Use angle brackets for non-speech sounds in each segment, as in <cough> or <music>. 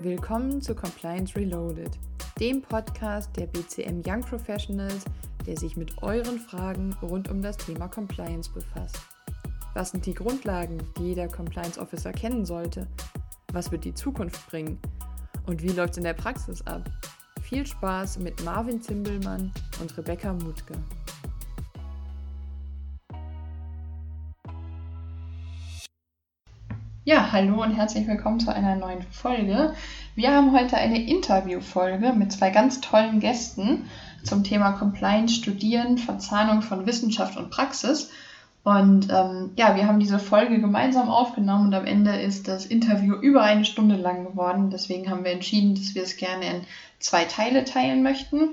Willkommen zu Compliance Reloaded, dem Podcast der BCM Young Professionals, der sich mit euren Fragen rund um das Thema Compliance befasst. Was sind die Grundlagen, die jeder Compliance Officer kennen sollte? Was wird die Zukunft bringen? Und wie läuft es in der Praxis ab? Viel Spaß mit Marvin Zimbelmann und Rebecca Mutke. Hallo und herzlich willkommen zu einer neuen Folge. Wir haben heute eine Interviewfolge mit zwei ganz tollen Gästen zum Thema Compliance, Studieren, Verzahnung von Wissenschaft und Praxis. Und ähm, ja, wir haben diese Folge gemeinsam aufgenommen und am Ende ist das Interview über eine Stunde lang geworden. Deswegen haben wir entschieden, dass wir es gerne in zwei Teile teilen möchten.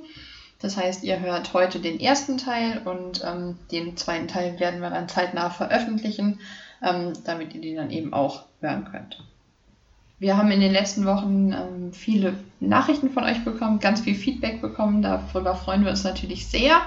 Das heißt, ihr hört heute den ersten Teil und ähm, den zweiten Teil werden wir dann zeitnah veröffentlichen ähm, damit ihr die dann eben auch hören könnt. Wir haben in den letzten Wochen ähm, viele Nachrichten von euch bekommen, ganz viel Feedback bekommen. Darüber freuen wir uns natürlich sehr.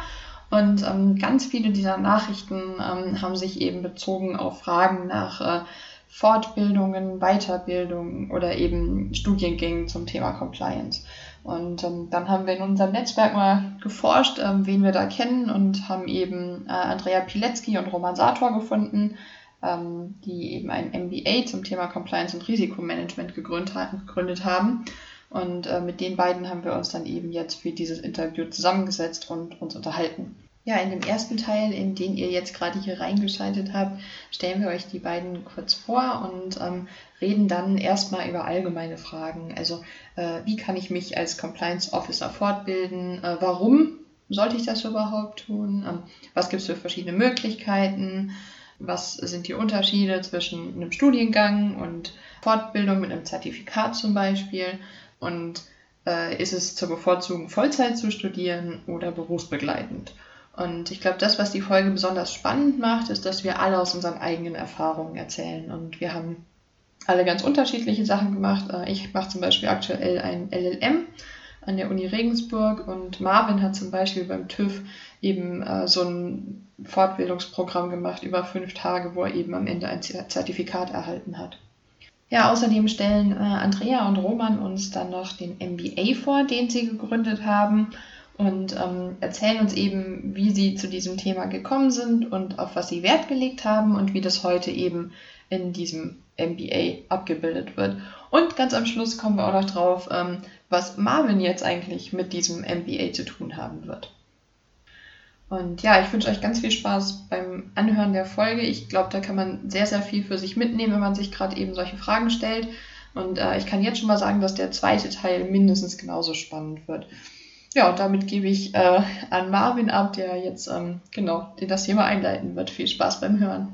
Und ähm, ganz viele dieser Nachrichten ähm, haben sich eben bezogen auf Fragen nach äh, Fortbildungen, Weiterbildungen oder eben Studiengängen zum Thema Compliance. Und ähm, dann haben wir in unserem Netzwerk mal geforscht, ähm, wen wir da kennen und haben eben äh, Andrea Pilecki und Roman Sator gefunden, die eben ein MBA zum Thema Compliance und Risikomanagement gegründet, haben. Und äh, mit den beiden haben wir uns dann eben jetzt für dieses Interview zusammengesetzt und uns unterhalten. Ja, in dem ersten Teil, in den ihr jetzt gerade hier reingeschaltet habt, stellen wir euch die beiden kurz vor und ähm, reden dann erstmal über allgemeine Fragen. Also, äh, wie kann ich mich als Compliance Officer fortbilden? Äh, warum sollte ich das überhaupt tun? Ähm, was gibt es für verschiedene Möglichkeiten? Was sind die Unterschiede zwischen einem Studiengang und Fortbildung mit einem Zertifikat zum Beispiel? Und äh, ist es zur Bevorzugung Vollzeit zu studieren oder berufsbegleitend? Und ich glaube, das, was die Folge besonders spannend macht, ist, dass wir alle aus unseren eigenen Erfahrungen erzählen. Und wir haben alle ganz unterschiedliche Sachen gemacht. Äh, ich mache zum Beispiel aktuell ein LLM an der Uni Regensburg und Marvin hat zum Beispiel beim TÜV eben äh, so ein Fortbildungsprogramm gemacht über fünf Tage, wo er eben am Ende ein Zertifikat erhalten hat. Ja, außerdem stellen äh, Andrea und Roman uns dann noch den MBA vor, den sie gegründet haben und ähm, erzählen uns eben, wie sie zu diesem Thema gekommen sind und auf was sie Wert gelegt haben und wie das heute eben in diesem MBA abgebildet wird. Und ganz am Schluss kommen wir auch noch drauf, ähm, was Marvin jetzt eigentlich mit diesem MBA zu tun haben wird. Und ja, ich wünsche euch ganz viel Spaß beim Anhören der Folge. Ich glaube, da kann man sehr, sehr viel für sich mitnehmen, wenn man sich gerade eben solche Fragen stellt. Und äh, ich kann jetzt schon mal sagen, dass der zweite Teil mindestens genauso spannend wird. Ja, und damit gebe ich äh, an Marvin ab, der jetzt ähm, genau das Thema einleiten wird. Viel Spaß beim Hören.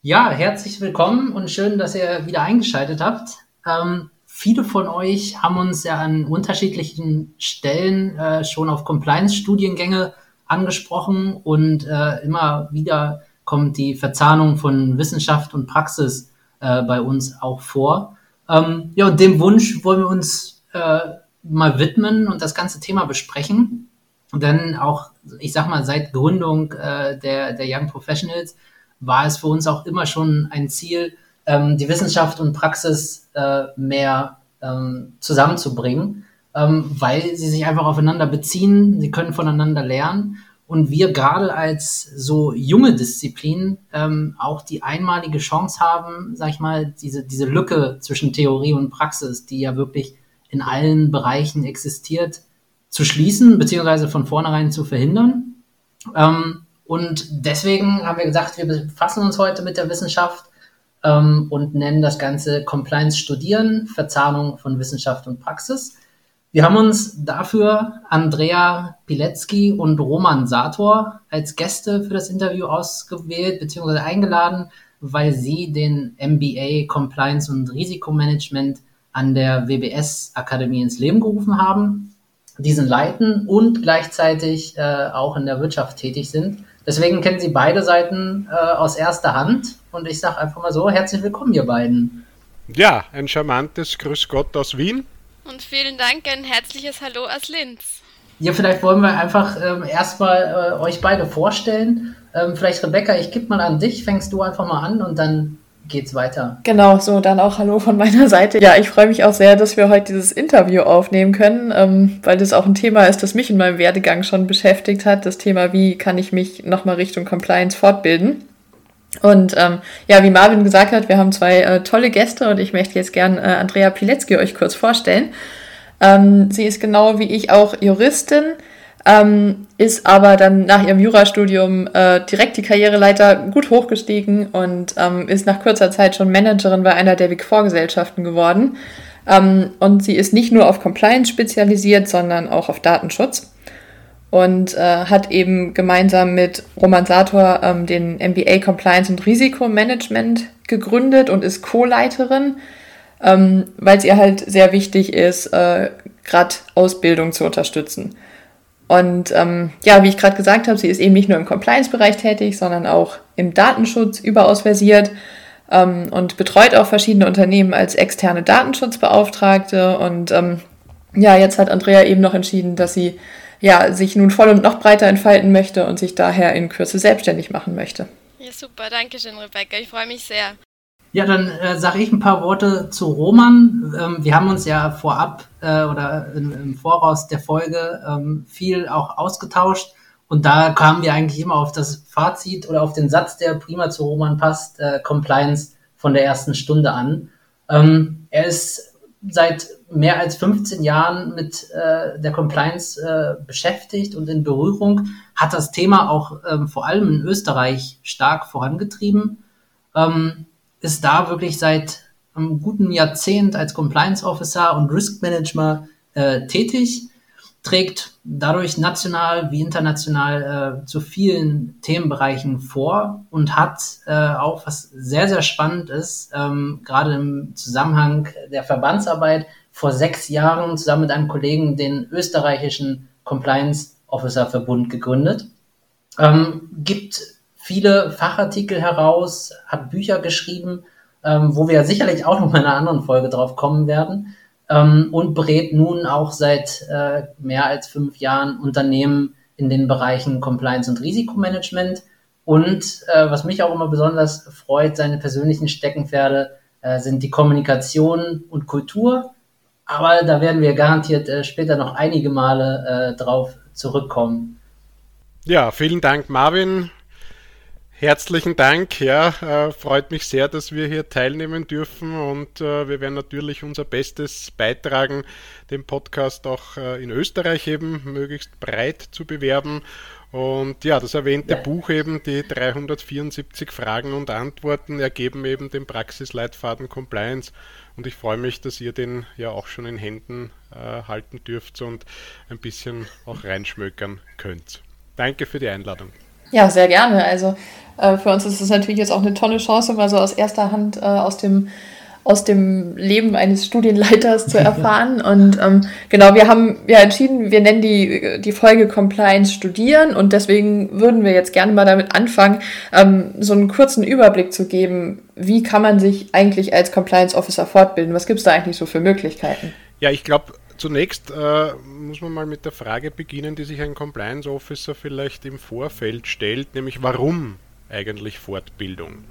Ja, herzlich willkommen und schön, dass ihr wieder eingeschaltet habt. Ähm, viele von euch haben uns ja an unterschiedlichen Stellen äh, schon auf Compliance-Studiengänge angesprochen und äh, immer wieder kommt die Verzahnung von Wissenschaft und Praxis äh, bei uns auch vor. Ähm, ja, und dem Wunsch wollen wir uns äh, mal widmen und das ganze Thema besprechen. Denn auch, ich sag mal, seit Gründung äh, der, der Young Professionals war es für uns auch immer schon ein Ziel, ähm, die Wissenschaft und Praxis äh, mehr ähm, zusammenzubringen ähm, weil sie sich einfach aufeinander beziehen, sie können voneinander lernen und wir gerade als so junge Disziplin ähm, auch die einmalige Chance haben, sag ich mal, diese, diese Lücke zwischen Theorie und Praxis, die ja wirklich in allen Bereichen existiert, zu schließen, beziehungsweise von vornherein zu verhindern. Ähm, und deswegen haben wir gesagt, wir befassen uns heute mit der Wissenschaft ähm, und nennen das Ganze Compliance Studieren, Verzahnung von Wissenschaft und Praxis. Wir haben uns dafür Andrea Pilecki und Roman Sator als Gäste für das Interview ausgewählt bzw. eingeladen, weil sie den MBA Compliance und Risikomanagement an der WBS Akademie ins Leben gerufen haben, diesen leiten und gleichzeitig äh, auch in der Wirtschaft tätig sind. Deswegen kennen sie beide Seiten äh, aus erster Hand und ich sage einfach mal so, herzlich willkommen ihr beiden. Ja, ein charmantes Grüß Gott aus Wien. Und vielen Dank, ein herzliches Hallo aus Linz. Ja, vielleicht wollen wir einfach ähm, erstmal äh, euch beide vorstellen. Ähm, vielleicht Rebecca, ich gebe mal an dich, fängst du einfach mal an und dann geht's weiter. Genau, so dann auch Hallo von meiner Seite. Ja, ich freue mich auch sehr, dass wir heute dieses Interview aufnehmen können, ähm, weil das auch ein Thema ist, das mich in meinem Werdegang schon beschäftigt hat. Das Thema, wie kann ich mich nochmal Richtung Compliance fortbilden. Und ähm, ja, wie Marvin gesagt hat, wir haben zwei äh, tolle Gäste und ich möchte jetzt gern äh, Andrea Pilecki euch kurz vorstellen. Ähm, sie ist genau wie ich auch Juristin, ähm, ist aber dann nach ihrem Jurastudium äh, direkt die Karriereleiter gut hochgestiegen und ähm, ist nach kurzer Zeit schon Managerin bei einer der Big Four Gesellschaften geworden. Ähm, und sie ist nicht nur auf Compliance spezialisiert, sondern auch auf Datenschutz und äh, hat eben gemeinsam mit Roman Sator ähm, den MBA Compliance und Risikomanagement gegründet und ist Co-Leiterin, ähm, weil es ihr halt sehr wichtig ist, äh, gerade Ausbildung zu unterstützen. Und ähm, ja, wie ich gerade gesagt habe, sie ist eben nicht nur im Compliance-Bereich tätig, sondern auch im Datenschutz überaus versiert ähm, und betreut auch verschiedene Unternehmen als externe Datenschutzbeauftragte. Und ähm, ja, jetzt hat Andrea eben noch entschieden, dass sie ja, sich nun voll und noch breiter entfalten möchte und sich daher in Kürze selbstständig machen möchte. Ja, super, danke schön, Rebecca. Ich freue mich sehr. Ja, dann äh, sage ich ein paar Worte zu Roman. Ähm, wir haben uns ja vorab äh, oder in, im Voraus der Folge ähm, viel auch ausgetauscht und da kamen wir eigentlich immer auf das Fazit oder auf den Satz, der prima zu Roman passt, äh, Compliance von der ersten Stunde an. Ähm, er ist seit mehr als 15 Jahren mit äh, der Compliance äh, beschäftigt und in Berührung, hat das Thema auch ähm, vor allem in Österreich stark vorangetrieben. Ähm, ist da wirklich seit einem guten Jahrzehnt als Compliance Officer und Risk Manager äh, tätig, trägt dadurch national wie international äh, zu vielen Themenbereichen vor und hat äh, auch, was sehr, sehr spannend ist, ähm, gerade im Zusammenhang der Verbandsarbeit, vor sechs Jahren zusammen mit einem Kollegen den österreichischen Compliance Officer Verbund gegründet. Ähm, gibt viele Fachartikel heraus, hat Bücher geschrieben, ähm, wo wir sicherlich auch noch mal in einer anderen Folge drauf kommen werden. Ähm, und berät nun auch seit äh, mehr als fünf Jahren Unternehmen in den Bereichen Compliance und Risikomanagement. Und äh, was mich auch immer besonders freut, seine persönlichen Steckenpferde äh, sind die Kommunikation und Kultur. Aber da werden wir garantiert äh, später noch einige Male äh, drauf zurückkommen. Ja, vielen Dank, Marvin. Herzlichen Dank, ja, äh, freut mich sehr, dass wir hier teilnehmen dürfen und äh, wir werden natürlich unser Bestes beitragen, den Podcast auch äh, in Österreich eben möglichst breit zu bewerben. Und ja, das erwähnte ja. Buch eben, die 374 Fragen und Antworten ergeben eben den Praxisleitfaden Compliance. Und ich freue mich, dass ihr den ja auch schon in Händen äh, halten dürft und ein bisschen auch reinschmökern könnt. Danke für die Einladung. Ja, sehr gerne. Also äh, für uns ist es natürlich jetzt auch eine tolle Chance, mal so aus erster Hand äh, aus dem aus dem Leben eines Studienleiters zu <laughs> erfahren. Und ähm, genau, wir haben ja entschieden, wir nennen die, die Folge Compliance Studieren und deswegen würden wir jetzt gerne mal damit anfangen, ähm, so einen kurzen Überblick zu geben, wie kann man sich eigentlich als Compliance Officer fortbilden? Was gibt es da eigentlich so für Möglichkeiten? Ja, ich glaube, Zunächst äh, muss man mal mit der Frage beginnen, die sich ein Compliance Officer vielleicht im Vorfeld stellt, nämlich warum eigentlich Fortbildung?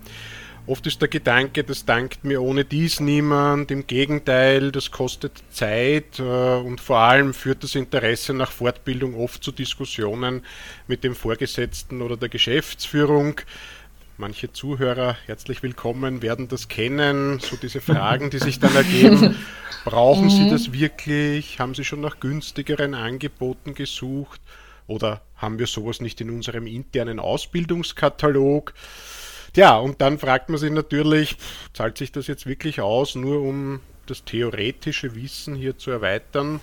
Oft ist der Gedanke, das dankt mir ohne dies niemand, im Gegenteil, das kostet Zeit äh, und vor allem führt das Interesse nach Fortbildung oft zu Diskussionen mit dem Vorgesetzten oder der Geschäftsführung. Manche Zuhörer, herzlich willkommen, werden das kennen, so diese Fragen, die sich dann ergeben. <laughs> Brauchen mhm. Sie das wirklich? Haben Sie schon nach günstigeren Angeboten gesucht? Oder haben wir sowas nicht in unserem internen Ausbildungskatalog? Ja, und dann fragt man sich natürlich, zahlt sich das jetzt wirklich aus, nur um das theoretische Wissen hier zu erweitern?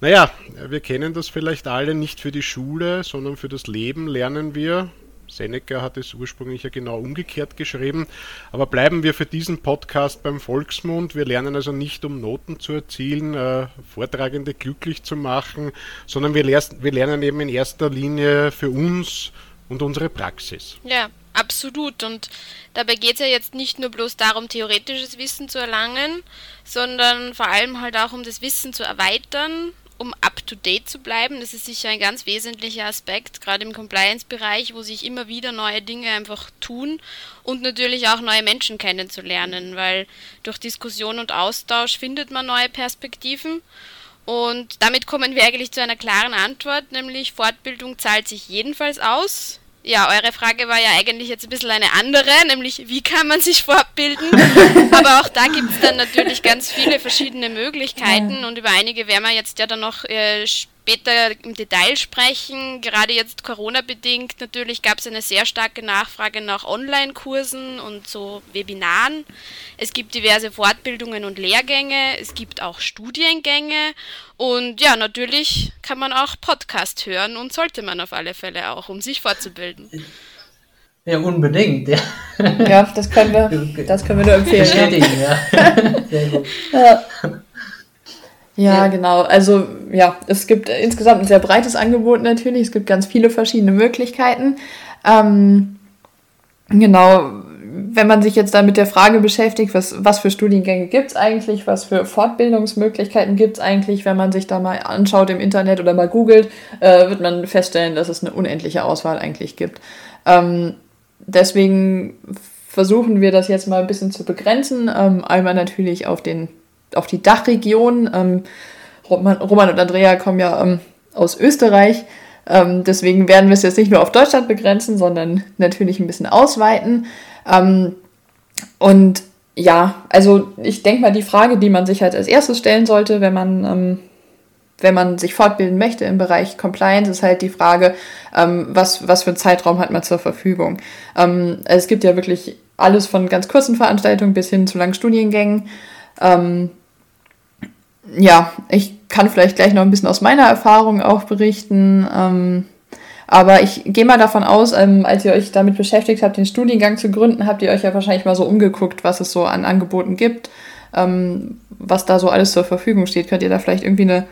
Naja, wir kennen das vielleicht alle nicht für die Schule, sondern für das Leben lernen wir. Seneca hat es ursprünglich ja genau umgekehrt geschrieben. Aber bleiben wir für diesen Podcast beim Volksmund. Wir lernen also nicht, um Noten zu erzielen, äh, Vortragende glücklich zu machen, sondern wir, wir lernen eben in erster Linie für uns und unsere Praxis. Ja, absolut. Und dabei geht es ja jetzt nicht nur bloß darum, theoretisches Wissen zu erlangen, sondern vor allem halt auch um das Wissen zu erweitern um up-to-date zu bleiben. Das ist sicher ein ganz wesentlicher Aspekt, gerade im Compliance-Bereich, wo sich immer wieder neue Dinge einfach tun und natürlich auch neue Menschen kennenzulernen, weil durch Diskussion und Austausch findet man neue Perspektiven. Und damit kommen wir eigentlich zu einer klaren Antwort, nämlich Fortbildung zahlt sich jedenfalls aus. Ja, eure Frage war ja eigentlich jetzt ein bisschen eine andere, nämlich wie kann man sich fortbilden? <laughs> Aber auch da gibt es dann natürlich ganz viele verschiedene Möglichkeiten und über einige werden wir jetzt ja dann noch äh, später im Detail sprechen. Gerade jetzt Corona-bedingt natürlich gab es eine sehr starke Nachfrage nach Online-Kursen und so Webinaren. Es gibt diverse Fortbildungen und Lehrgänge, es gibt auch Studiengänge und ja, natürlich kann man auch Podcast hören und sollte man auf alle Fälle auch, um sich fortzubilden. Ja, unbedingt. Ja, ja das, können wir, <laughs> das können wir nur empfehlen. Bestätigen, ja. <laughs> Sehr gut. Ja. Ja, ja, genau. Also ja, es gibt insgesamt ein sehr breites Angebot natürlich. Es gibt ganz viele verschiedene Möglichkeiten. Ähm, genau, wenn man sich jetzt da mit der Frage beschäftigt, was, was für Studiengänge gibt es eigentlich, was für Fortbildungsmöglichkeiten gibt es eigentlich, wenn man sich da mal anschaut im Internet oder mal googelt, äh, wird man feststellen, dass es eine unendliche Auswahl eigentlich gibt. Ähm, deswegen versuchen wir das jetzt mal ein bisschen zu begrenzen. Ähm, einmal natürlich auf den auf die Dachregion. Ähm, Roman, Roman, und Andrea kommen ja ähm, aus Österreich. Ähm, deswegen werden wir es jetzt nicht nur auf Deutschland begrenzen, sondern natürlich ein bisschen ausweiten. Ähm, und ja, also ich denke mal, die Frage, die man sich halt als erstes stellen sollte, wenn man, ähm, wenn man sich fortbilden möchte im Bereich Compliance, ist halt die Frage, ähm, was, was für einen Zeitraum hat man zur Verfügung. es gibt ja wirklich alles von ganz kurzen Veranstaltungen bis hin zu langen Studiengängen. Ähm, ja, ich kann vielleicht gleich noch ein bisschen aus meiner Erfahrung auch berichten. Ähm, aber ich gehe mal davon aus, ähm, als ihr euch damit beschäftigt habt, den Studiengang zu gründen, habt ihr euch ja wahrscheinlich mal so umgeguckt, was es so an Angeboten gibt, ähm, was da so alles zur Verfügung steht. Könnt ihr da vielleicht irgendwie eine,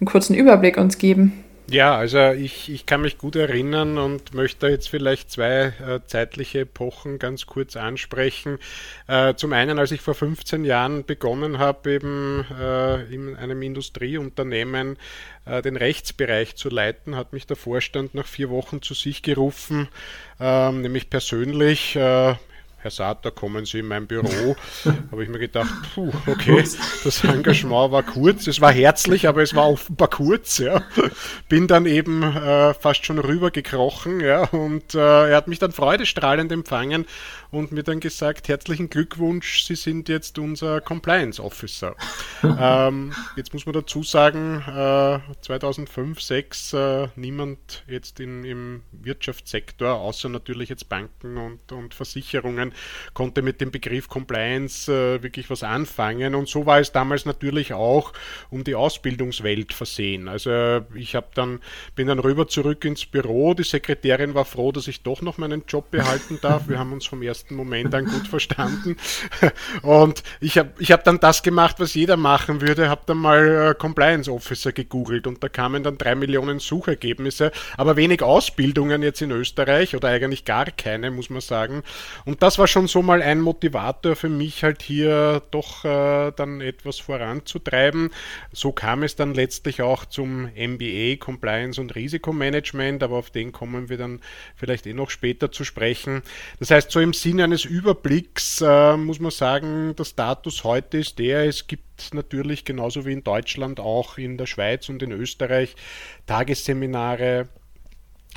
einen kurzen Überblick uns geben? Ja, also ich, ich kann mich gut erinnern und möchte jetzt vielleicht zwei äh, zeitliche Epochen ganz kurz ansprechen. Äh, zum einen, als ich vor 15 Jahren begonnen habe, eben äh, in einem Industrieunternehmen äh, den Rechtsbereich zu leiten, hat mich der Vorstand nach vier Wochen zu sich gerufen, ähm, nämlich persönlich äh, Herr Sater, kommen Sie in mein Büro. <laughs> habe ich mir gedacht, puh, okay, das Engagement war kurz. Es war herzlich, aber es war offenbar kurz. Ja. Bin dann eben äh, fast schon rübergekrochen ja, und äh, er hat mich dann freudestrahlend empfangen und mir dann gesagt, herzlichen Glückwunsch, Sie sind jetzt unser Compliance Officer. <laughs> ähm, jetzt muss man dazu sagen, äh, 2005, 2006 äh, niemand jetzt in, im Wirtschaftssektor, außer natürlich jetzt Banken und, und Versicherungen, konnte mit dem Begriff Compliance äh, wirklich was anfangen und so war es damals natürlich auch um die Ausbildungswelt versehen. Also ich habe dann, bin dann rüber zurück ins Büro, die Sekretärin war froh, dass ich doch noch meinen Job behalten darf. Wir haben uns vom ersten ersten Moment an gut verstanden. <laughs> Und ich habe ich hab dann das gemacht, was jeder machen würde, habe dann mal äh, Compliance Officer gegoogelt und da kamen dann drei Millionen Suchergebnisse, aber wenig Ausbildungen jetzt in Österreich oder eigentlich gar keine, muss man sagen. Und das war schon so mal ein Motivator für mich, halt hier doch äh, dann etwas voranzutreiben. So kam es dann letztlich auch zum MBA Compliance und Risikomanagement, aber auf den kommen wir dann vielleicht eh noch später zu sprechen. Das heißt, so im Sinne eines Überblicks äh, muss man sagen, der Status heute ist der, es gibt natürlich genauso wie in Deutschland auch in der Schweiz und in Österreich Tagesseminare,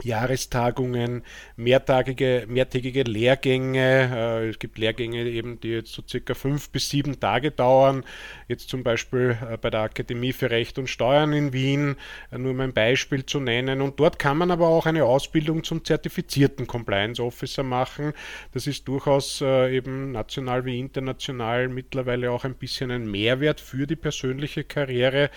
Jahrestagungen, mehrtagige, mehrtägige Lehrgänge. Äh, es gibt Lehrgänge eben, die jetzt so circa fünf bis sieben Tage dauern. Jetzt zum Beispiel äh, bei der Akademie für Recht und Steuern in Wien, äh, nur um ein Beispiel zu nennen. Und dort kann man aber auch eine Ausbildung zum zertifizierten Compliance Officer machen. Das ist durchaus eben national wie international mittlerweile auch ein bisschen ein Mehrwert für die persönliche Karriere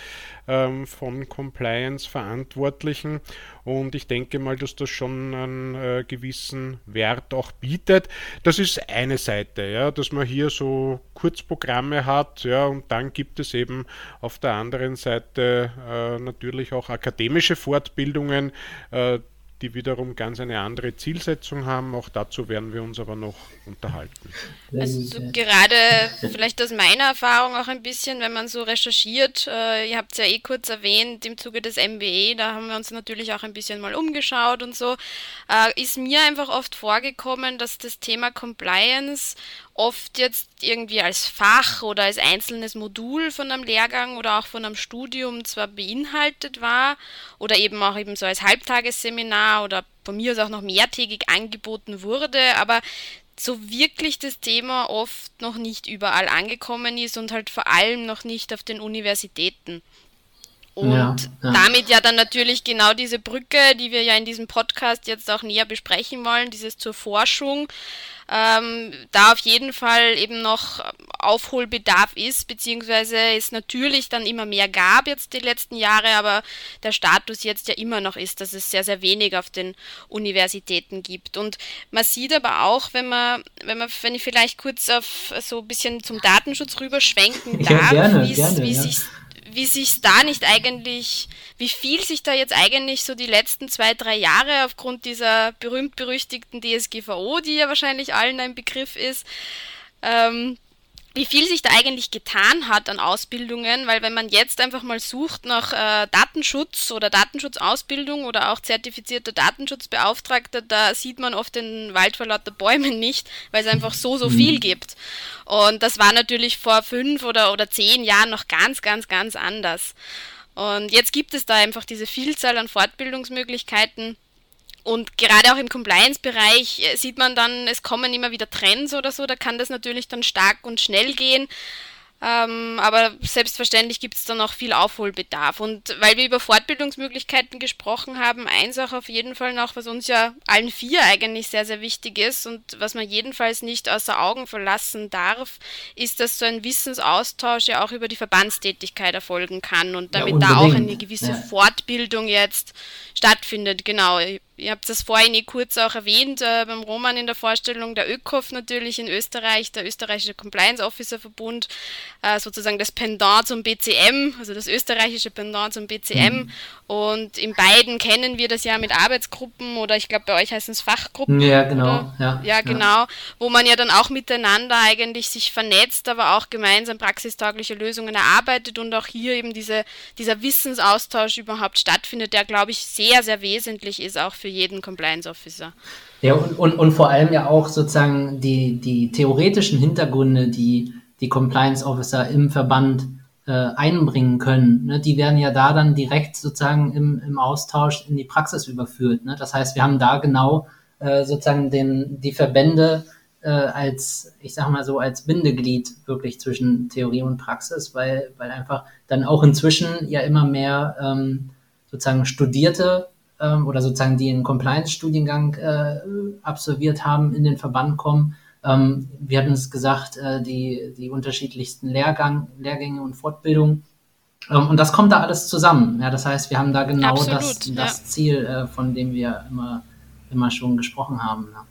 ähm, von Compliance-Verantwortlichen. Und ich denke mal, dass das schon einen äh, gewissen Wert auch bietet. Das ist eine Seite, ja, dass man hier so Kurzprogramme hat, ja, und dann gibt es eben auf der anderen Seite äh, natürlich auch akademische Fortbildungen, äh, die wiederum ganz eine andere Zielsetzung haben. Auch dazu werden wir uns aber noch unterhalten. Also so gerade vielleicht aus meiner Erfahrung auch ein bisschen, wenn man so recherchiert, äh, ihr habt es ja eh kurz erwähnt, im Zuge des MBE, da haben wir uns natürlich auch ein bisschen mal umgeschaut und so, äh, ist mir einfach oft vorgekommen, dass das Thema Compliance oft jetzt irgendwie als Fach oder als einzelnes Modul von einem Lehrgang oder auch von einem Studium zwar beinhaltet war oder eben auch eben so als Halbtagesseminar oder von mir aus auch noch mehrtägig angeboten wurde, aber so wirklich das Thema oft noch nicht überall angekommen ist und halt vor allem noch nicht auf den Universitäten. Und ja, ja. damit ja dann natürlich genau diese Brücke, die wir ja in diesem Podcast jetzt auch näher besprechen wollen, dieses zur Forschung, ähm, da auf jeden Fall eben noch Aufholbedarf ist, beziehungsweise es natürlich dann immer mehr gab jetzt die letzten Jahre, aber der Status jetzt ja immer noch ist, dass es sehr, sehr wenig auf den Universitäten gibt. Und man sieht aber auch, wenn man, wenn man, wenn ich vielleicht kurz auf so ein bisschen zum Datenschutz rüberschwenken darf, ja, wie ja. sich wie sich da nicht eigentlich, wie viel sich da jetzt eigentlich so die letzten zwei, drei Jahre aufgrund dieser berühmt-berüchtigten DSGVO, die ja wahrscheinlich allen ein Begriff ist, ähm, wie viel sich da eigentlich getan hat an Ausbildungen, weil wenn man jetzt einfach mal sucht nach äh, Datenschutz oder Datenschutzausbildung oder auch zertifizierter Datenschutzbeauftragter, da sieht man oft den Wald vor lauter Bäumen nicht, weil es einfach so, so viel mhm. gibt. Und das war natürlich vor fünf oder, oder zehn Jahren noch ganz, ganz, ganz anders. Und jetzt gibt es da einfach diese Vielzahl an Fortbildungsmöglichkeiten und gerade auch im Compliance-Bereich äh, sieht man dann, es kommen immer wieder Trends oder so, da kann das natürlich dann stark und schnell gehen. Ähm, aber selbstverständlich gibt es dann auch viel Aufholbedarf. Und weil wir über Fortbildungsmöglichkeiten gesprochen haben, eins auch auf jeden Fall noch, was uns ja allen vier eigentlich sehr, sehr wichtig ist und was man jedenfalls nicht außer Augen verlassen darf, ist, dass so ein Wissensaustausch ja auch über die Verbandstätigkeit erfolgen kann und damit ja, da auch eine gewisse ja. Fortbildung jetzt stattfindet. Genau. Ihr habt das vorhin eh kurz auch erwähnt äh, beim Roman in der Vorstellung, der ÖKOF natürlich in Österreich, der österreichische Compliance Officer Verbund, äh, sozusagen das Pendant zum BCM, also das österreichische Pendant zum BCM. Mhm. Und in beiden kennen wir das ja mit Arbeitsgruppen oder ich glaube bei euch heißen es Fachgruppen. Ja, genau. Ja, ja, genau. Ja. Wo man ja dann auch miteinander eigentlich sich vernetzt, aber auch gemeinsam praxistaugliche Lösungen erarbeitet und auch hier eben diese, dieser Wissensaustausch überhaupt stattfindet, der glaube ich sehr, sehr wesentlich ist, auch für jeden Compliance Officer. Ja, und, und, und vor allem ja auch sozusagen die, die theoretischen Hintergründe, die die Compliance Officer im Verband äh, einbringen können, ne, die werden ja da dann direkt sozusagen im, im Austausch in die Praxis überführt. Ne? Das heißt, wir haben da genau äh, sozusagen den, die Verbände äh, als, ich sag mal so, als Bindeglied wirklich zwischen Theorie und Praxis, weil, weil einfach dann auch inzwischen ja immer mehr ähm, sozusagen Studierte ähm, oder sozusagen die einen Compliance-Studiengang äh, absolviert haben, in den Verband kommen ähm, wir hatten es gesagt, äh, die, die unterschiedlichsten Lehrgang, Lehrgänge und Fortbildungen. Ähm, und das kommt da alles zusammen. Ja, das heißt, wir haben da genau Absolut, das, ja. das Ziel, äh, von dem wir immer, immer schon gesprochen haben. Ja.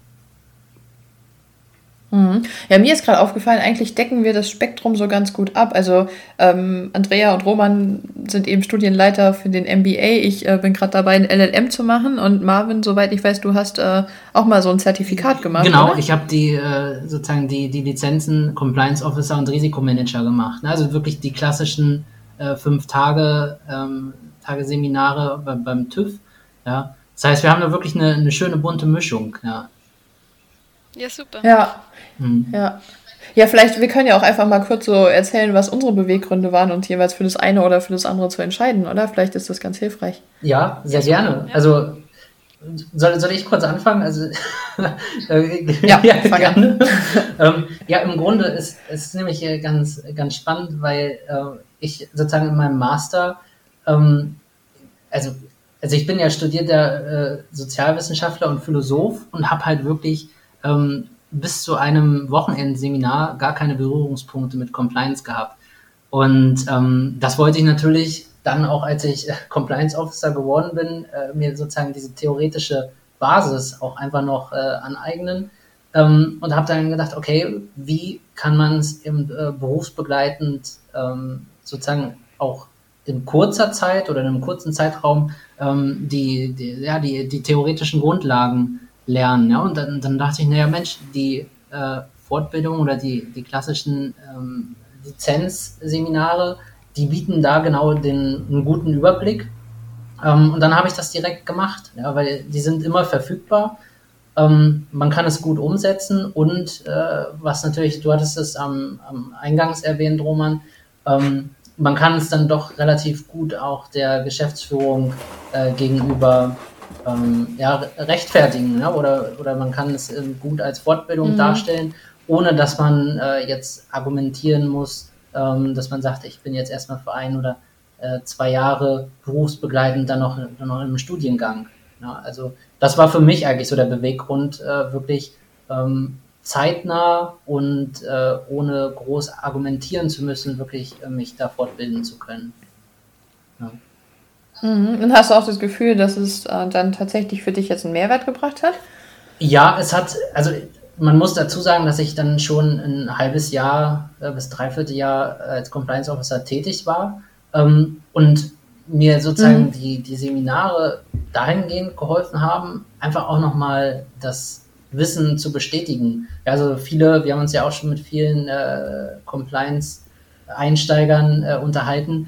Mhm. Ja, mir ist gerade aufgefallen, eigentlich decken wir das Spektrum so ganz gut ab. Also ähm, Andrea und Roman sind eben Studienleiter für den MBA. Ich äh, bin gerade dabei, ein LLM zu machen. Und Marvin, soweit ich weiß, du hast äh, auch mal so ein Zertifikat gemacht. Genau, oder? ich habe die äh, sozusagen die, die Lizenzen Compliance Officer und Risikomanager gemacht. Ne? Also wirklich die klassischen äh, fünf Tage, ähm, Tage Seminare beim, beim TÜV. Ja. Das heißt, wir haben da wirklich eine, eine schöne bunte Mischung. Ja. Ja, super. Ja. Mhm. Ja. Ja, vielleicht, wir können ja auch einfach mal kurz so erzählen, was unsere Beweggründe waren und jeweils für das eine oder für das andere zu entscheiden, oder? Vielleicht ist das ganz hilfreich. Ja, sehr ja, gerne. Ja. Also, soll, soll ich kurz anfangen? Also, <laughs> äh, ja, <laughs> ja gerne. ähm, ja, im Grunde ist es nämlich ganz, ganz spannend, weil äh, ich sozusagen in meinem Master, ähm, also, also ich bin ja studierter äh, Sozialwissenschaftler und Philosoph und habe halt wirklich ähm, bis zu einem Wochenendseminar gar keine Berührungspunkte mit Compliance gehabt. Und ähm, das wollte ich natürlich dann auch, als ich äh, Compliance Officer geworden bin, äh, mir sozusagen diese theoretische Basis auch einfach noch äh, aneignen. Ähm, und habe dann gedacht, okay, wie kann man es eben äh, berufsbegleitend ähm, sozusagen auch in kurzer Zeit oder in einem kurzen Zeitraum ähm, die, die, ja, die, die theoretischen Grundlagen lernen. Ja? Und dann, dann dachte ich, naja, Mensch, die äh, Fortbildung oder die, die klassischen ähm, Lizenzseminare, die bieten da genau den, einen guten Überblick. Ähm, und dann habe ich das direkt gemacht, ja, weil die sind immer verfügbar. Ähm, man kann es gut umsetzen und äh, was natürlich, du hattest es am, am Eingangs erwähnt, Roman, ähm, man kann es dann doch relativ gut auch der Geschäftsführung äh, gegenüber ähm, ja, rechtfertigen ja? oder, oder man kann es äh, gut als Fortbildung mhm. darstellen, ohne dass man äh, jetzt argumentieren muss, ähm, dass man sagt, ich bin jetzt erstmal für ein oder äh, zwei Jahre berufsbegleitend dann noch, dann noch im Studiengang. Ja? Also das war für mich eigentlich so der Beweggrund, äh, wirklich ähm, zeitnah und äh, ohne groß argumentieren zu müssen, wirklich äh, mich da fortbilden zu können. Mhm. Und hast du auch das Gefühl, dass es äh, dann tatsächlich für dich jetzt einen Mehrwert gebracht hat? Ja, es hat, also man muss dazu sagen, dass ich dann schon ein halbes Jahr äh, bis dreiviertel Jahr als Compliance Officer tätig war ähm, und mir sozusagen mhm. die, die Seminare dahingehend geholfen haben, einfach auch nochmal das Wissen zu bestätigen. Also viele, wir haben uns ja auch schon mit vielen äh, Compliance-Einsteigern äh, unterhalten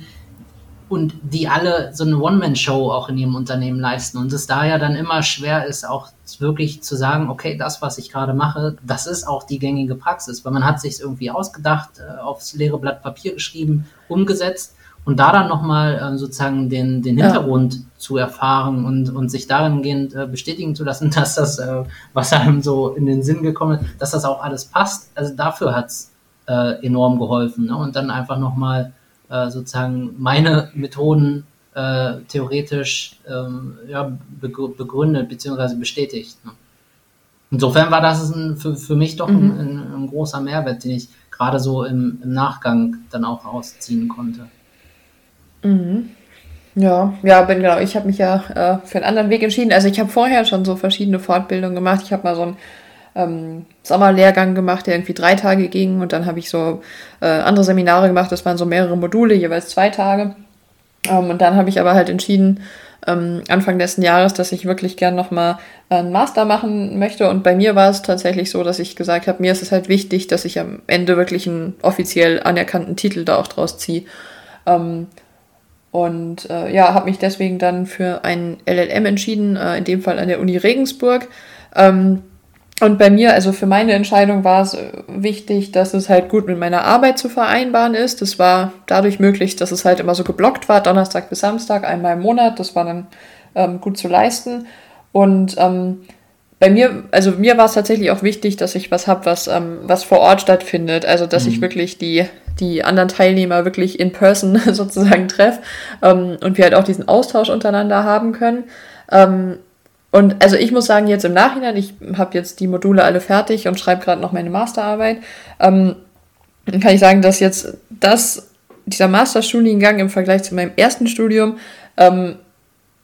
und die alle so eine One-Man-Show auch in ihrem Unternehmen leisten und es daher dann immer schwer ist, auch wirklich zu sagen, okay, das, was ich gerade mache, das ist auch die gängige Praxis, weil man hat sich irgendwie ausgedacht, äh, aufs leere Blatt Papier geschrieben, umgesetzt und da dann nochmal äh, sozusagen den, den Hintergrund ja. zu erfahren und, und sich dahingehend äh, bestätigen zu lassen, <laughs> dass das, äh, was einem so in den Sinn gekommen ist, dass das auch alles passt. Also dafür hat's äh, enorm geholfen. Ne? Und dann einfach nochmal äh, sozusagen meine Methoden äh, theoretisch ähm, ja, begründet bzw. bestätigt. Ne? Insofern war das ein, für, für mich doch mhm. ein, ein, ein, großer Mehrwert, den ich gerade so im, im Nachgang dann auch ausziehen konnte. Mhm. Ja, ja, bin genau. Ich habe mich ja äh, für einen anderen Weg entschieden. Also ich habe vorher schon so verschiedene Fortbildungen gemacht. Ich habe mal so einen ähm, Sommerlehrgang gemacht, der irgendwie drei Tage ging und dann habe ich so äh, andere Seminare gemacht. Das waren so mehrere Module, jeweils zwei Tage. Ähm, und dann habe ich aber halt entschieden, ähm, Anfang letzten Jahres, dass ich wirklich gern nochmal einen Master machen möchte. Und bei mir war es tatsächlich so, dass ich gesagt habe, mir ist es halt wichtig, dass ich am Ende wirklich einen offiziell anerkannten Titel da auch draus ziehe. Ähm, und äh, ja, habe mich deswegen dann für ein LLM entschieden, äh, in dem Fall an der Uni Regensburg. Ähm, und bei mir, also für meine Entscheidung war es äh, wichtig, dass es halt gut mit meiner Arbeit zu vereinbaren ist. Das war dadurch möglich, dass es halt immer so geblockt war, Donnerstag bis Samstag, einmal im Monat. Das war dann ähm, gut zu leisten. Und ähm, bei mir, also mir war es tatsächlich auch wichtig, dass ich was habe, was, ähm, was vor Ort stattfindet. Also dass mhm. ich wirklich die, die anderen Teilnehmer wirklich in person <laughs> sozusagen treffe ähm, und wir halt auch diesen Austausch untereinander haben können. Ähm, und also ich muss sagen, jetzt im Nachhinein, ich habe jetzt die Module alle fertig und schreibe gerade noch meine Masterarbeit, ähm, kann ich sagen, dass jetzt das, dieser Masterstudiengang im Vergleich zu meinem ersten Studium ähm,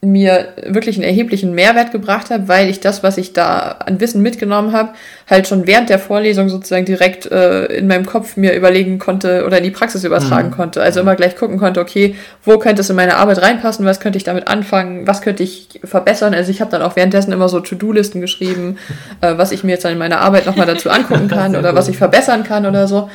mir wirklich einen erheblichen Mehrwert gebracht hat, weil ich das, was ich da an Wissen mitgenommen habe, halt schon während der Vorlesung sozusagen direkt äh, in meinem Kopf mir überlegen konnte oder in die Praxis übertragen mhm. konnte. Also immer gleich gucken konnte, okay, wo könnte es in meine Arbeit reinpassen, was könnte ich damit anfangen, was könnte ich verbessern. Also ich habe dann auch währenddessen immer so To-Do-Listen geschrieben, <laughs> äh, was ich mir jetzt dann in meiner Arbeit nochmal dazu angucken <laughs> kann oder was ich verbessern kann oder so.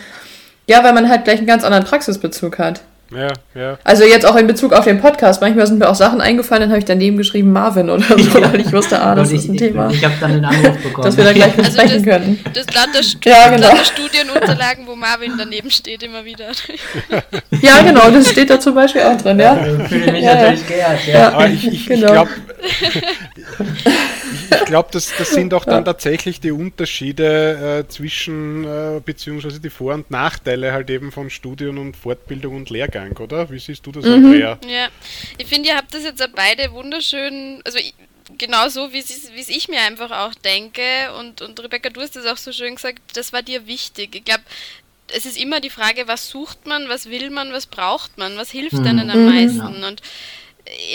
Ja, weil man halt gleich einen ganz anderen Praxisbezug hat. Ja, ja. Also jetzt auch in Bezug auf den Podcast. Manchmal sind mir auch Sachen eingefallen, dann habe ich daneben geschrieben Marvin oder so, <laughs> weil ich wusste, ah, das ich, ist ein ich, Thema. Ich habe dann den Anruf <laughs> bekommen. Dass wir da gleich besprechen also das, können. Das Land der, ja, genau. der Studienunterlagen, wo Marvin daneben steht, immer wieder. <laughs> ja, genau, das steht da zum Beispiel auch drin, ja. ja fühle mich ja, natürlich geehrt, ja. ja. Aber ich, ich, genau. ich glaube, ich glaube, das, das sind auch dann tatsächlich die Unterschiede äh, zwischen, äh, beziehungsweise die Vor- und Nachteile halt eben von Studium und Fortbildung und Lehrgang, oder? Wie siehst du das, mhm. Andrea? Ja, ich finde, ihr habt das jetzt beide wunderschön, also ich, genau so, wie es ich mir einfach auch denke. Und, und Rebecca, du hast das auch so schön gesagt, das war dir wichtig. Ich glaube, es ist immer die Frage, was sucht man, was will man, was braucht man, was hilft mhm. einem am meisten. Ja. Und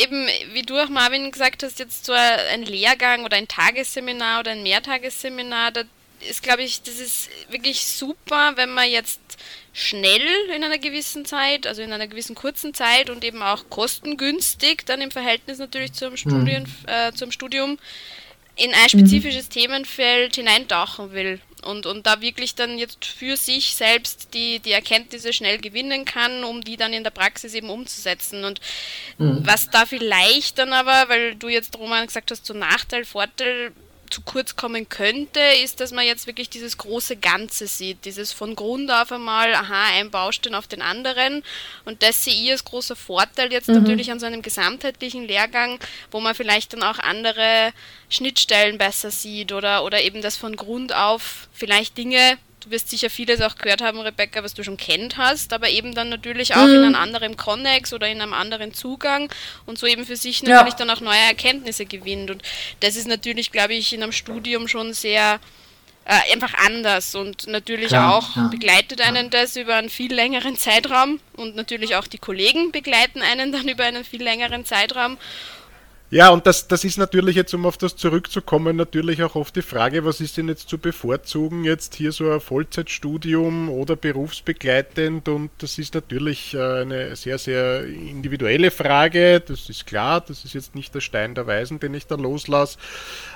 eben, wie du auch Marvin gesagt hast, jetzt so ein Lehrgang oder ein Tagesseminar oder ein Mehrtagesseminar, da ist, glaube ich, das ist wirklich super, wenn man jetzt schnell in einer gewissen Zeit, also in einer gewissen kurzen Zeit und eben auch kostengünstig, dann im Verhältnis natürlich zum, Studien, mhm. äh, zum Studium, in ein spezifisches mhm. Themenfeld hineintauchen will und, und da wirklich dann jetzt für sich selbst die, die Erkenntnisse schnell gewinnen kann, um die dann in der Praxis eben umzusetzen. Und mhm. was da vielleicht dann aber, weil du jetzt Roman gesagt hast, so Nachteil, Vorteil, zu kurz kommen könnte, ist, dass man jetzt wirklich dieses große Ganze sieht, dieses von Grund auf einmal, aha, ein Baustein auf den anderen. Und das sehe ich als großer Vorteil jetzt mhm. natürlich an so einem gesamtheitlichen Lehrgang, wo man vielleicht dann auch andere Schnittstellen besser sieht oder, oder eben das von Grund auf vielleicht Dinge du wirst sicher vieles auch gehört haben, Rebecca, was du schon kennt hast, aber eben dann natürlich auch mhm. in einem anderen Connex oder in einem anderen Zugang und so eben für sich natürlich ja. dann auch neue Erkenntnisse gewinnt. Und das ist natürlich, glaube ich, in einem Studium schon sehr äh, einfach anders und natürlich Klar, auch ja. begleitet einen das über einen viel längeren Zeitraum und natürlich auch die Kollegen begleiten einen <laughs> dann über einen viel längeren Zeitraum ja, und das, das ist natürlich jetzt, um auf das zurückzukommen, natürlich auch oft die Frage, was ist denn jetzt zu bevorzugen, jetzt hier so ein Vollzeitstudium oder berufsbegleitend? Und das ist natürlich äh, eine sehr, sehr individuelle Frage, das ist klar, das ist jetzt nicht der Stein der Weisen, den ich da loslasse,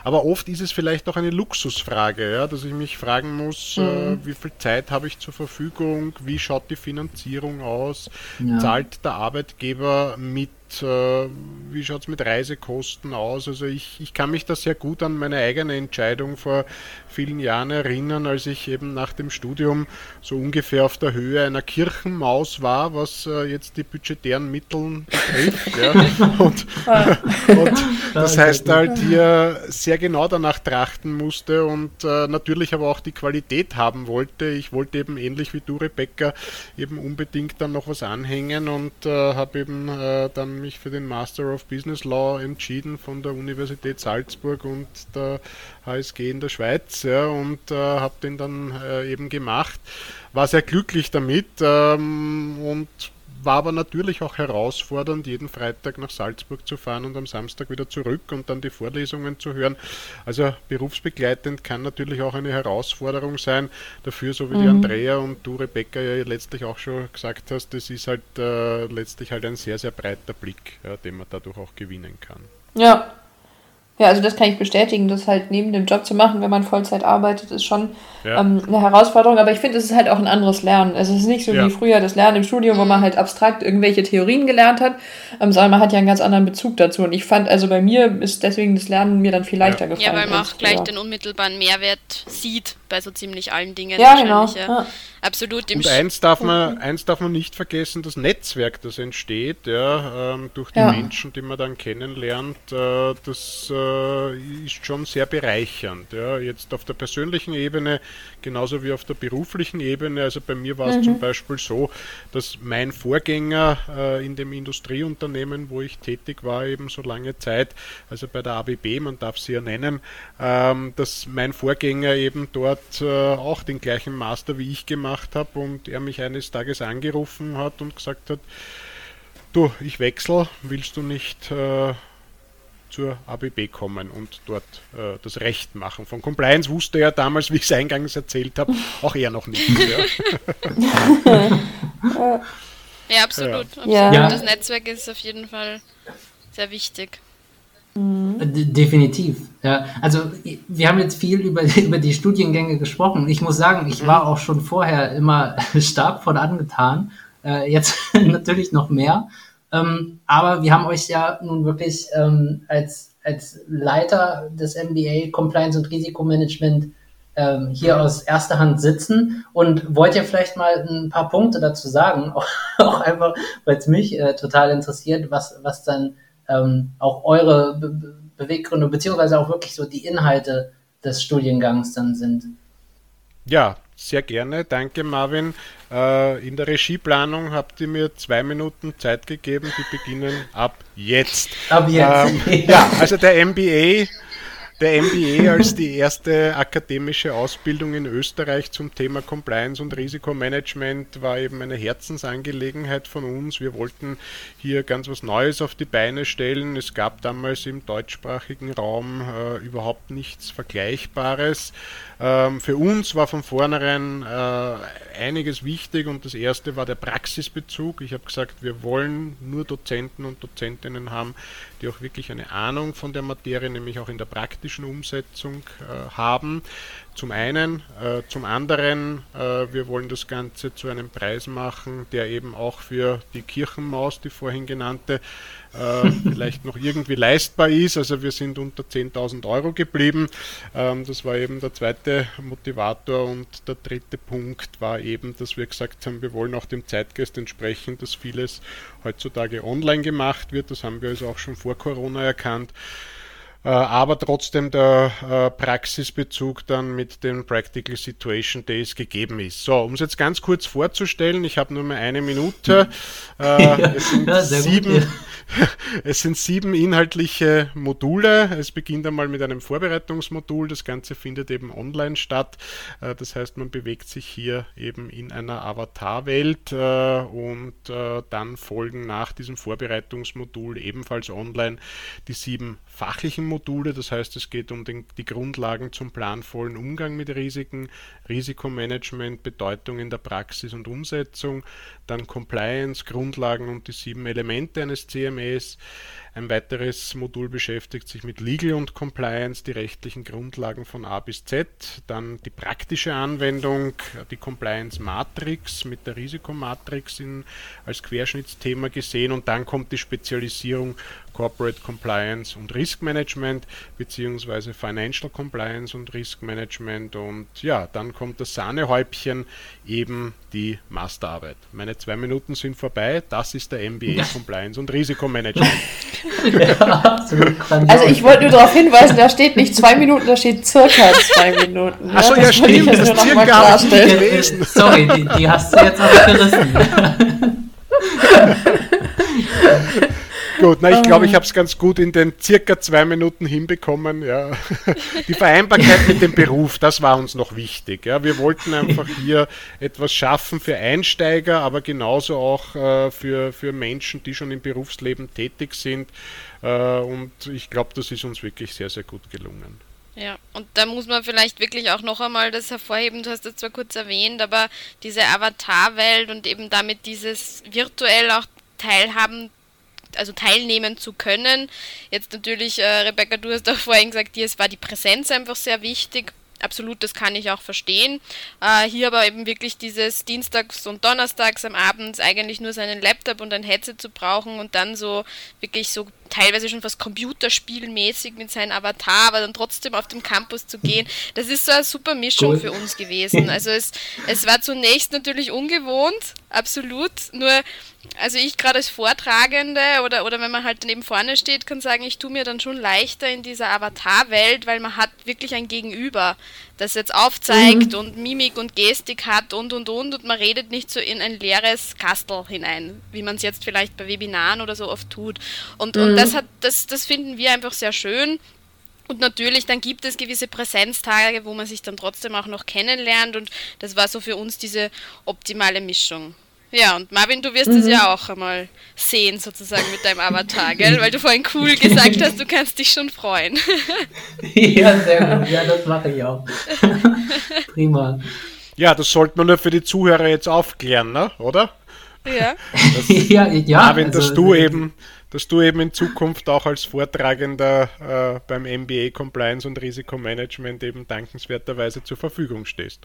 aber oft ist es vielleicht auch eine Luxusfrage, ja, dass ich mich fragen muss, äh, mhm. wie viel Zeit habe ich zur Verfügung, wie schaut die Finanzierung aus, ja. zahlt der Arbeitgeber mit äh, wie schaut es mit Reisekosten aus? Also ich, ich kann mich da sehr gut an meine eigene Entscheidung vor vielen Jahren erinnern, als ich eben nach dem Studium so ungefähr auf der Höhe einer Kirchenmaus war, was äh, jetzt die budgetären Mittel betrifft. <laughs> ja. und, und, das heißt halt hier sehr genau danach trachten musste und äh, natürlich aber auch die Qualität haben wollte. Ich wollte eben ähnlich wie du, Rebecca, eben unbedingt dann noch was anhängen und äh, habe eben äh, dann mich für den Master of Business Law entschieden von der Universität Salzburg und der HSG in der Schweiz ja, und äh, habe den dann äh, eben gemacht. War sehr glücklich damit ähm, und war aber natürlich auch herausfordernd, jeden Freitag nach Salzburg zu fahren und am Samstag wieder zurück und dann die Vorlesungen zu hören. Also berufsbegleitend kann natürlich auch eine Herausforderung sein. Dafür, so wie mhm. die Andrea und du, Rebecca, ja letztlich auch schon gesagt hast, das ist halt äh, letztlich halt ein sehr, sehr breiter Blick, ja, den man dadurch auch gewinnen kann. Ja, ja, also das kann ich bestätigen, das halt neben dem Job zu machen, wenn man Vollzeit arbeitet, ist schon ja. ähm, eine Herausforderung. Aber ich finde, es ist halt auch ein anderes Lernen. Es ist nicht so ja. wie früher das Lernen im Studium, wo man halt abstrakt irgendwelche Theorien gelernt hat, ähm, sondern man hat ja einen ganz anderen Bezug dazu. Und ich fand, also bei mir ist deswegen das Lernen mir dann viel leichter ja. gefallen. Ja, weil man auch gleich den unmittelbaren Mehrwert sieht bei so ziemlich allen Dingen. Ja, genau. Ja. Absolut. Und eins darf, man, eins darf man nicht vergessen, das Netzwerk, das entsteht, ja, ähm, durch die ja. Menschen, die man dann kennenlernt, äh, das äh, ist schon sehr bereichernd. Ja. Jetzt auf der persönlichen Ebene, genauso wie auf der beruflichen Ebene. Also bei mir war es mhm. zum Beispiel so, dass mein Vorgänger äh, in dem Industrieunternehmen, wo ich tätig war, eben so lange Zeit, also bei der ABB, man darf sie ja nennen, ähm, dass mein Vorgänger eben dort hat äh, auch den gleichen Master wie ich gemacht habe und er mich eines Tages angerufen hat und gesagt hat, du, ich wechsle, willst du nicht äh, zur ABB kommen und dort äh, das Recht machen. Von Compliance wusste er damals, wie ich es eingangs erzählt habe, auch er noch nicht. ja. <laughs> ja, absolut. Ja. absolut. Das Netzwerk ist auf jeden Fall sehr wichtig. Mhm. Definitiv. Ja, also wir haben jetzt viel über, <laughs> über die Studiengänge gesprochen. Ich muss sagen, ich war auch schon vorher immer <laughs> stark von angetan. Äh, jetzt <laughs> natürlich noch mehr. Ähm, aber wir haben euch ja nun wirklich ähm, als, als Leiter des MBA Compliance und Risikomanagement ähm, hier aus erster Hand sitzen und wollt ihr vielleicht mal ein paar Punkte dazu sagen, auch, auch einfach, weil es mich äh, total interessiert, was, was dann ähm, auch eure Be Beweggründe, beziehungsweise auch wirklich so die Inhalte des Studiengangs dann sind. Ja, sehr gerne. Danke, Marvin. Äh, in der Regieplanung habt ihr mir zwei Minuten Zeit gegeben. Die beginnen ab jetzt. Ab jetzt. Ähm, <laughs> ja, also der MBA der MBA als die erste akademische Ausbildung in Österreich zum Thema Compliance und Risikomanagement war eben eine Herzensangelegenheit von uns. Wir wollten hier ganz was Neues auf die Beine stellen. Es gab damals im deutschsprachigen Raum äh, überhaupt nichts Vergleichbares. Ähm, für uns war von vornherein äh, einiges wichtig und das erste war der Praxisbezug. Ich habe gesagt, wir wollen nur Dozenten und Dozentinnen haben, die auch wirklich eine Ahnung von der Materie, nämlich auch in der praktischen Umsetzung äh, haben. Zum einen, äh, zum anderen, äh, wir wollen das Ganze zu einem Preis machen, der eben auch für die Kirchenmaus, die vorhin genannte, <laughs> vielleicht noch irgendwie leistbar ist. Also wir sind unter 10.000 Euro geblieben. Ähm, das war eben der zweite Motivator und der dritte Punkt war eben, dass wir gesagt haben, wir wollen auch dem Zeitgeist entsprechen, dass vieles heutzutage online gemacht wird. Das haben wir also auch schon vor Corona erkannt. Äh, aber trotzdem der äh, Praxisbezug dann mit den Practical Situation Days gegeben ist. So, um es jetzt ganz kurz vorzustellen, ich habe nur mehr eine Minute. <laughs> Äh, es, sind ja, sieben, gut, ja. <laughs> es sind sieben inhaltliche Module. Es beginnt einmal mit einem Vorbereitungsmodul. Das Ganze findet eben online statt. Das heißt, man bewegt sich hier eben in einer Avatar-Welt und dann folgen nach diesem Vorbereitungsmodul ebenfalls online die sieben fachlichen Module, das heißt es geht um den, die Grundlagen zum planvollen Umgang mit Risiken, Risikomanagement, Bedeutung in der Praxis und Umsetzung, dann Compliance, Grundlagen und die sieben Elemente eines CMS, ein weiteres Modul beschäftigt sich mit Legal und Compliance, die rechtlichen Grundlagen von A bis Z. Dann die praktische Anwendung, die Compliance Matrix mit der Risikomatrix in, als Querschnittsthema gesehen. Und dann kommt die Spezialisierung Corporate Compliance und Risk Management beziehungsweise Financial Compliance und Risk Management. Und ja, dann kommt das Sahnehäubchen, eben die Masterarbeit. Meine zwei Minuten sind vorbei. Das ist der MBA. <laughs> Compliance und Risikomanagement. <laughs> <laughs> also ich wollte nur darauf hinweisen, da steht nicht zwei Minuten, da steht circa zwei Minuten. Achso, ja, ja stimmt, das circa habe ich nicht gelesen. <laughs> Sorry, die, die hast du jetzt auch gerissen. <laughs> Gut, na, ich glaube, ich habe es ganz gut in den circa zwei Minuten hinbekommen. Ja. Die Vereinbarkeit mit dem Beruf, das war uns noch wichtig. Ja. Wir wollten einfach hier etwas schaffen für Einsteiger, aber genauso auch äh, für, für Menschen, die schon im Berufsleben tätig sind. Äh, und ich glaube, das ist uns wirklich sehr, sehr gut gelungen. Ja, und da muss man vielleicht wirklich auch noch einmal das hervorheben, du hast es zwar kurz erwähnt, aber diese Avatar-Welt und eben damit dieses virtuell auch teilhaben also teilnehmen zu können. Jetzt natürlich, äh, Rebecca, du hast auch vorhin gesagt, dir war die Präsenz einfach sehr wichtig. Absolut, das kann ich auch verstehen. Äh, hier aber eben wirklich dieses Dienstags und Donnerstags am Abend eigentlich nur seinen Laptop und ein Headset zu brauchen und dann so wirklich so teilweise schon fast computerspielmäßig mit seinem Avatar, aber dann trotzdem auf dem Campus zu gehen. Das ist so eine super Mischung cool. für uns gewesen. <laughs> Also es, es war zunächst natürlich ungewohnt, absolut. Nur also ich gerade als Vortragende oder, oder wenn man halt neben vorne steht, kann sagen, ich tue mir dann schon leichter in dieser Avatar-Welt, weil man hat wirklich ein Gegenüber, das jetzt aufzeigt mhm. und Mimik und Gestik hat und und und und man redet nicht so in ein leeres Kastel hinein, wie man es jetzt vielleicht bei Webinaren oder so oft tut. Und, mhm. und das hat, das, das finden wir einfach sehr schön. Und natürlich, dann gibt es gewisse Präsenztage, wo man sich dann trotzdem auch noch kennenlernt und das war so für uns diese optimale Mischung. Ja, und Marvin, du wirst mhm. es ja auch einmal sehen, sozusagen mit deinem Avatar, gell? Weil du vorhin cool gesagt hast, du kannst dich schon freuen. <laughs> ja, sehr gut. Ja, das mache ich auch. <laughs> Prima. Ja, das sollte man nur für die Zuhörer jetzt aufklären, ne? oder? Ja. Das, <laughs> ja, ja. Marvin, also, dass du eben dass du eben in Zukunft auch als Vortragender äh, beim MBA Compliance und Risikomanagement eben dankenswerterweise zur Verfügung stehst.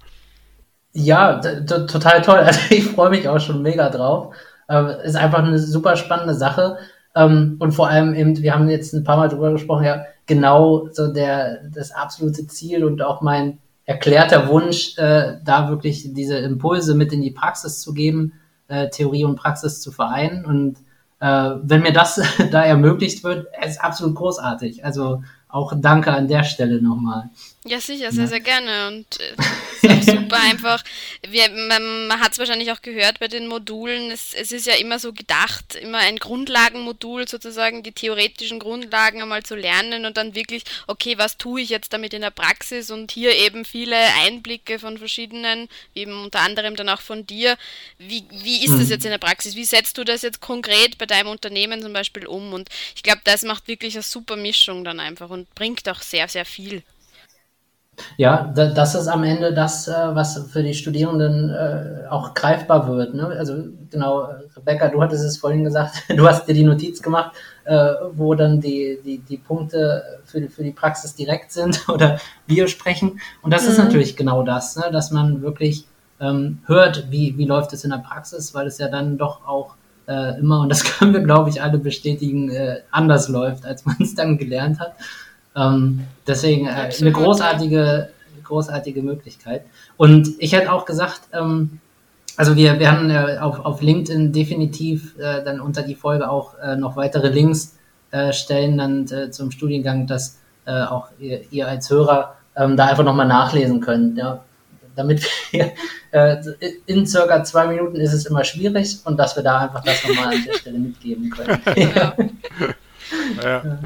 Ja, total toll. <laughs> Also ich freue mich auch schon mega drauf. Ähm, ist einfach eine super spannende Sache. Ähm, und vor allem eben, wir haben jetzt ein paar Mal drüber gesprochen, ja, genau so der, das absolute Ziel und auch mein erklärter Wunsch, äh, da wirklich diese Impulse mit in die Praxis zu geben, äh, Theorie und Praxis zu vereinen. Und äh, wenn mir das <laughs> da ermöglicht wird, ist absolut großartig. Also auch danke an der Stelle nochmal. Ja, sicher, sehr, sehr gerne. Und äh, <laughs> super einfach. Wir, man, man hat es wahrscheinlich auch gehört bei den Modulen. Es, es ist ja immer so gedacht, immer ein Grundlagenmodul sozusagen, die theoretischen Grundlagen einmal zu lernen und dann wirklich, okay, was tue ich jetzt damit in der Praxis und hier eben viele Einblicke von verschiedenen, eben unter anderem dann auch von dir. Wie, wie ist das mhm. jetzt in der Praxis? Wie setzt du das jetzt konkret bei deinem Unternehmen zum Beispiel um? Und ich glaube, das macht wirklich eine super Mischung dann einfach und bringt auch sehr, sehr viel. Ja, das ist am Ende das, äh, was für die Studierenden äh, auch greifbar wird. Ne? Also genau, Rebecca, du hattest es vorhin gesagt, <laughs> du hast dir die Notiz gemacht, äh, wo dann die, die, die Punkte für die, für die Praxis direkt sind <laughs> oder wir sprechen. Und das mhm. ist natürlich genau das, ne? dass man wirklich ähm, hört, wie, wie läuft es in der Praxis, weil es ja dann doch auch äh, immer, und das <laughs> können wir, glaube ich, alle bestätigen, äh, anders läuft, als man es dann gelernt hat. Ähm, deswegen äh, eine großartige, großartige Möglichkeit. Und ich hätte auch gesagt, ähm, also wir werden äh, auf, auf LinkedIn definitiv äh, dann unter die Folge auch äh, noch weitere Links äh, stellen dann äh, zum Studiengang, dass äh, auch ihr, ihr als Hörer ähm, da einfach nochmal nachlesen könnt. Ja. Damit wir <laughs> äh, in circa zwei Minuten ist es immer schwierig und dass wir da einfach das nochmal an der Stelle mitgeben können. <laughs> <laughs> ja. ja.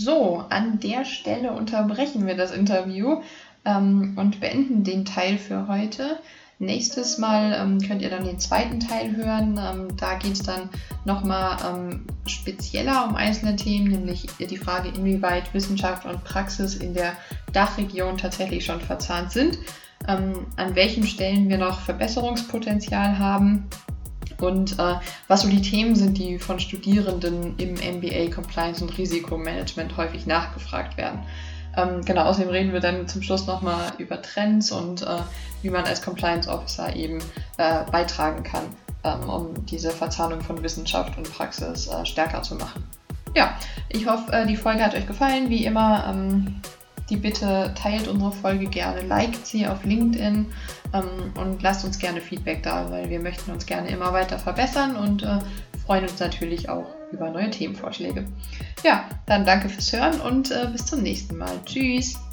So, an der Stelle unterbrechen wir das Interview ähm, und beenden den Teil für heute. Nächstes Mal ähm, könnt ihr dann den zweiten Teil hören. Ähm, da geht es dann nochmal ähm, spezieller um einzelne Themen, nämlich die Frage, inwieweit Wissenschaft und Praxis in der Dachregion tatsächlich schon verzahnt sind, ähm, an welchen Stellen wir noch Verbesserungspotenzial haben und äh, was so die Themen sind, die von Studierenden im MBA Compliance und Risikomanagement häufig nachgefragt werden. Ähm, genau, außerdem reden wir dann zum Schluss nochmal über Trends und äh, wie man als Compliance Officer eben äh, beitragen kann, ähm, um diese Verzahnung von Wissenschaft und Praxis äh, stärker zu machen. Ja, ich hoffe, äh, die Folge hat euch gefallen. Wie immer, ähm, die Bitte teilt unsere Folge gerne, liked sie auf LinkedIn ähm, und lasst uns gerne Feedback da, weil wir möchten uns gerne immer weiter verbessern und äh, freuen uns natürlich auch über neue Themenvorschläge. Ja, dann danke fürs Hören und äh, bis zum nächsten Mal. Tschüss!